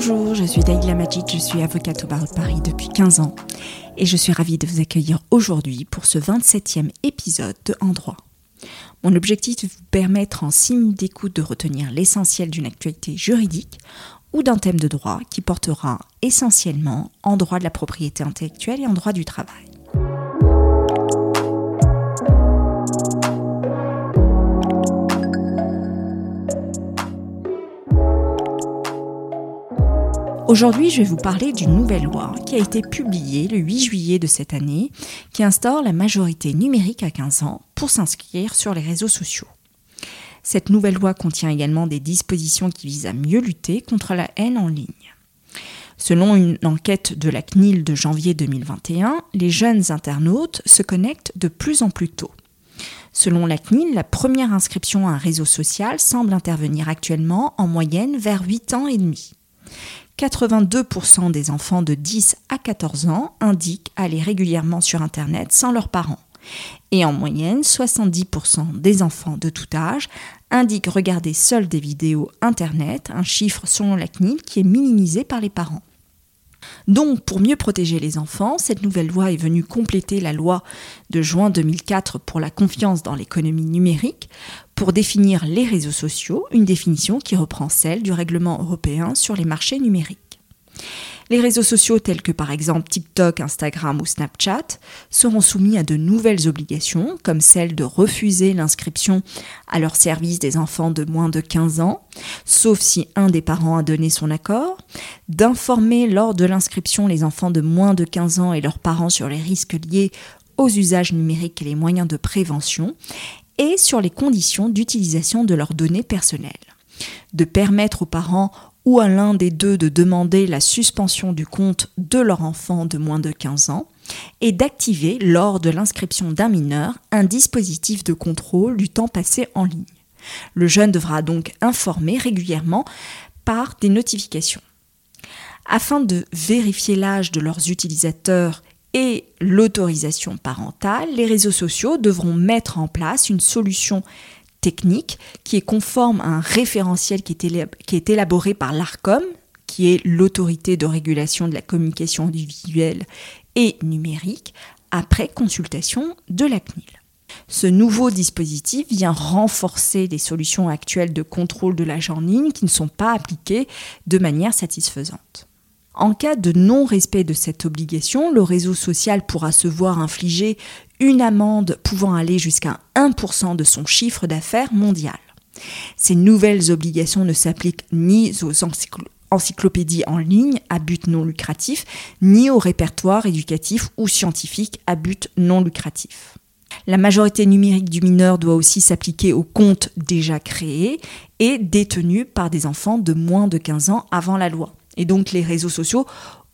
Bonjour, je suis Daïla Majid, je suis avocate au barreau de Paris depuis 15 ans et je suis ravie de vous accueillir aujourd'hui pour ce 27e épisode de En droit. Mon objectif est de vous permettre en 6 minutes d'écoute de retenir l'essentiel d'une actualité juridique ou d'un thème de droit qui portera essentiellement en droit de la propriété intellectuelle et en droit du travail. Aujourd'hui, je vais vous parler d'une nouvelle loi qui a été publiée le 8 juillet de cette année, qui instaure la majorité numérique à 15 ans pour s'inscrire sur les réseaux sociaux. Cette nouvelle loi contient également des dispositions qui visent à mieux lutter contre la haine en ligne. Selon une enquête de la CNIL de janvier 2021, les jeunes internautes se connectent de plus en plus tôt. Selon la CNIL, la première inscription à un réseau social semble intervenir actuellement en moyenne vers 8 ans et demi. 82% des enfants de 10 à 14 ans indiquent aller régulièrement sur Internet sans leurs parents. Et en moyenne, 70% des enfants de tout âge indiquent regarder seuls des vidéos Internet, un chiffre selon la CNIL qui est minimisé par les parents. Donc, pour mieux protéger les enfants, cette nouvelle loi est venue compléter la loi de juin 2004 pour la confiance dans l'économie numérique, pour définir les réseaux sociaux, une définition qui reprend celle du règlement européen sur les marchés numériques. Les réseaux sociaux tels que par exemple TikTok, Instagram ou Snapchat seront soumis à de nouvelles obligations, comme celle de refuser l'inscription à leur service des enfants de moins de 15 ans, sauf si un des parents a donné son accord, d'informer lors de l'inscription les enfants de moins de 15 ans et leurs parents sur les risques liés aux usages numériques et les moyens de prévention, et sur les conditions d'utilisation de leurs données personnelles. De permettre aux parents ou à l'un des deux de demander la suspension du compte de leur enfant de moins de 15 ans et d'activer lors de l'inscription d'un mineur un dispositif de contrôle du temps passé en ligne. Le jeune devra donc informer régulièrement par des notifications. Afin de vérifier l'âge de leurs utilisateurs et l'autorisation parentale, les réseaux sociaux devront mettre en place une solution technique qui est conforme à un référentiel qui est, élaboré par l'ARCOM, qui est l'autorité de régulation de la communication audiovisuelle et numérique, après consultation de la CNIL. Ce nouveau dispositif vient renforcer les solutions actuelles de contrôle de l'âge en ligne qui ne sont pas appliquées de manière satisfaisante. En cas de non-respect de cette obligation, le réseau social pourra se voir infliger une amende pouvant aller jusqu'à 1% de son chiffre d'affaires mondial. Ces nouvelles obligations ne s'appliquent ni aux encyclopédies en ligne à but non lucratif, ni aux répertoires éducatifs ou scientifiques à but non lucratif. La majorité numérique du mineur doit aussi s'appliquer aux comptes déjà créés et détenus par des enfants de moins de 15 ans avant la loi. Et donc les réseaux sociaux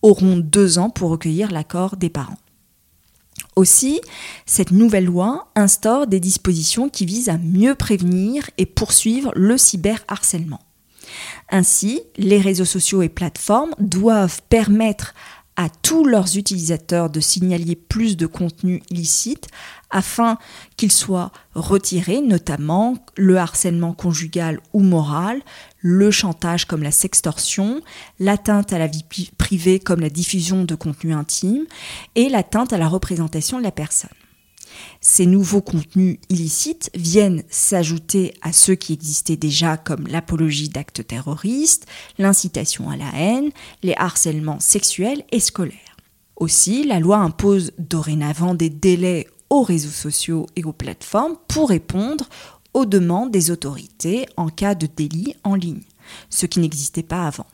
auront deux ans pour recueillir l'accord des parents. Aussi, cette nouvelle loi instaure des dispositions qui visent à mieux prévenir et poursuivre le cyberharcèlement. Ainsi, les réseaux sociaux et plateformes doivent permettre à tous leurs utilisateurs de signaler plus de contenu illicite afin qu'ils soient retirés, notamment le harcèlement conjugal ou moral, le chantage comme la sextorsion, l'atteinte à la vie privée comme la diffusion de contenu intime et l'atteinte à la représentation de la personne. Ces nouveaux contenus illicites viennent s'ajouter à ceux qui existaient déjà comme l'apologie d'actes terroristes, l'incitation à la haine, les harcèlements sexuels et scolaires. Aussi, la loi impose dorénavant des délais aux réseaux sociaux et aux plateformes pour répondre aux demandes des autorités en cas de délit en ligne, ce qui n'existait pas avant.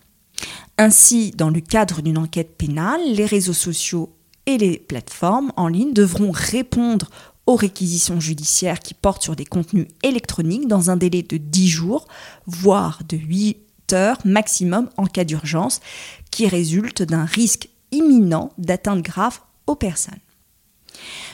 Ainsi, dans le cadre d'une enquête pénale, les réseaux sociaux et les plateformes en ligne devront répondre aux réquisitions judiciaires qui portent sur des contenus électroniques dans un délai de 10 jours, voire de 8 heures maximum en cas d'urgence, qui résulte d'un risque imminent d'atteinte grave aux personnes.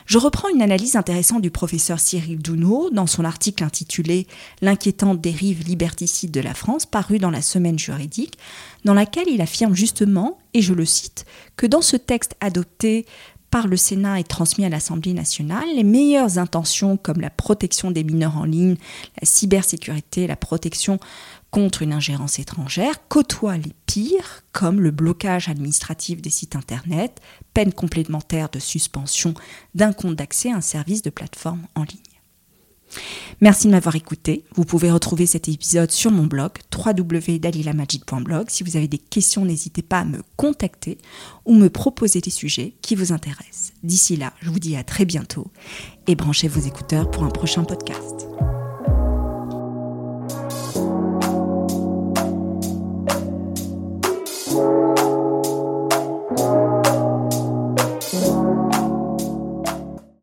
Je reprends une analyse intéressante du professeur Cyril Douneau dans son article intitulé L'inquiétante dérive liberticide de la France, paru dans la Semaine juridique, dans laquelle il affirme justement, et je le cite, que dans ce texte adopté par le Sénat et transmis à l'Assemblée nationale, les meilleures intentions comme la protection des mineurs en ligne, la cybersécurité, la protection contre une ingérence étrangère côtoient les pires, comme le blocage administratif des sites Internet, peine complémentaire de suspension d'un compte d'accès à un service de plateforme en ligne. Merci de m'avoir écouté. Vous pouvez retrouver cet épisode sur mon blog www.dalilamajid.blog. Si vous avez des questions, n'hésitez pas à me contacter ou me proposer des sujets qui vous intéressent. D'ici là, je vous dis à très bientôt et branchez vos écouteurs pour un prochain podcast.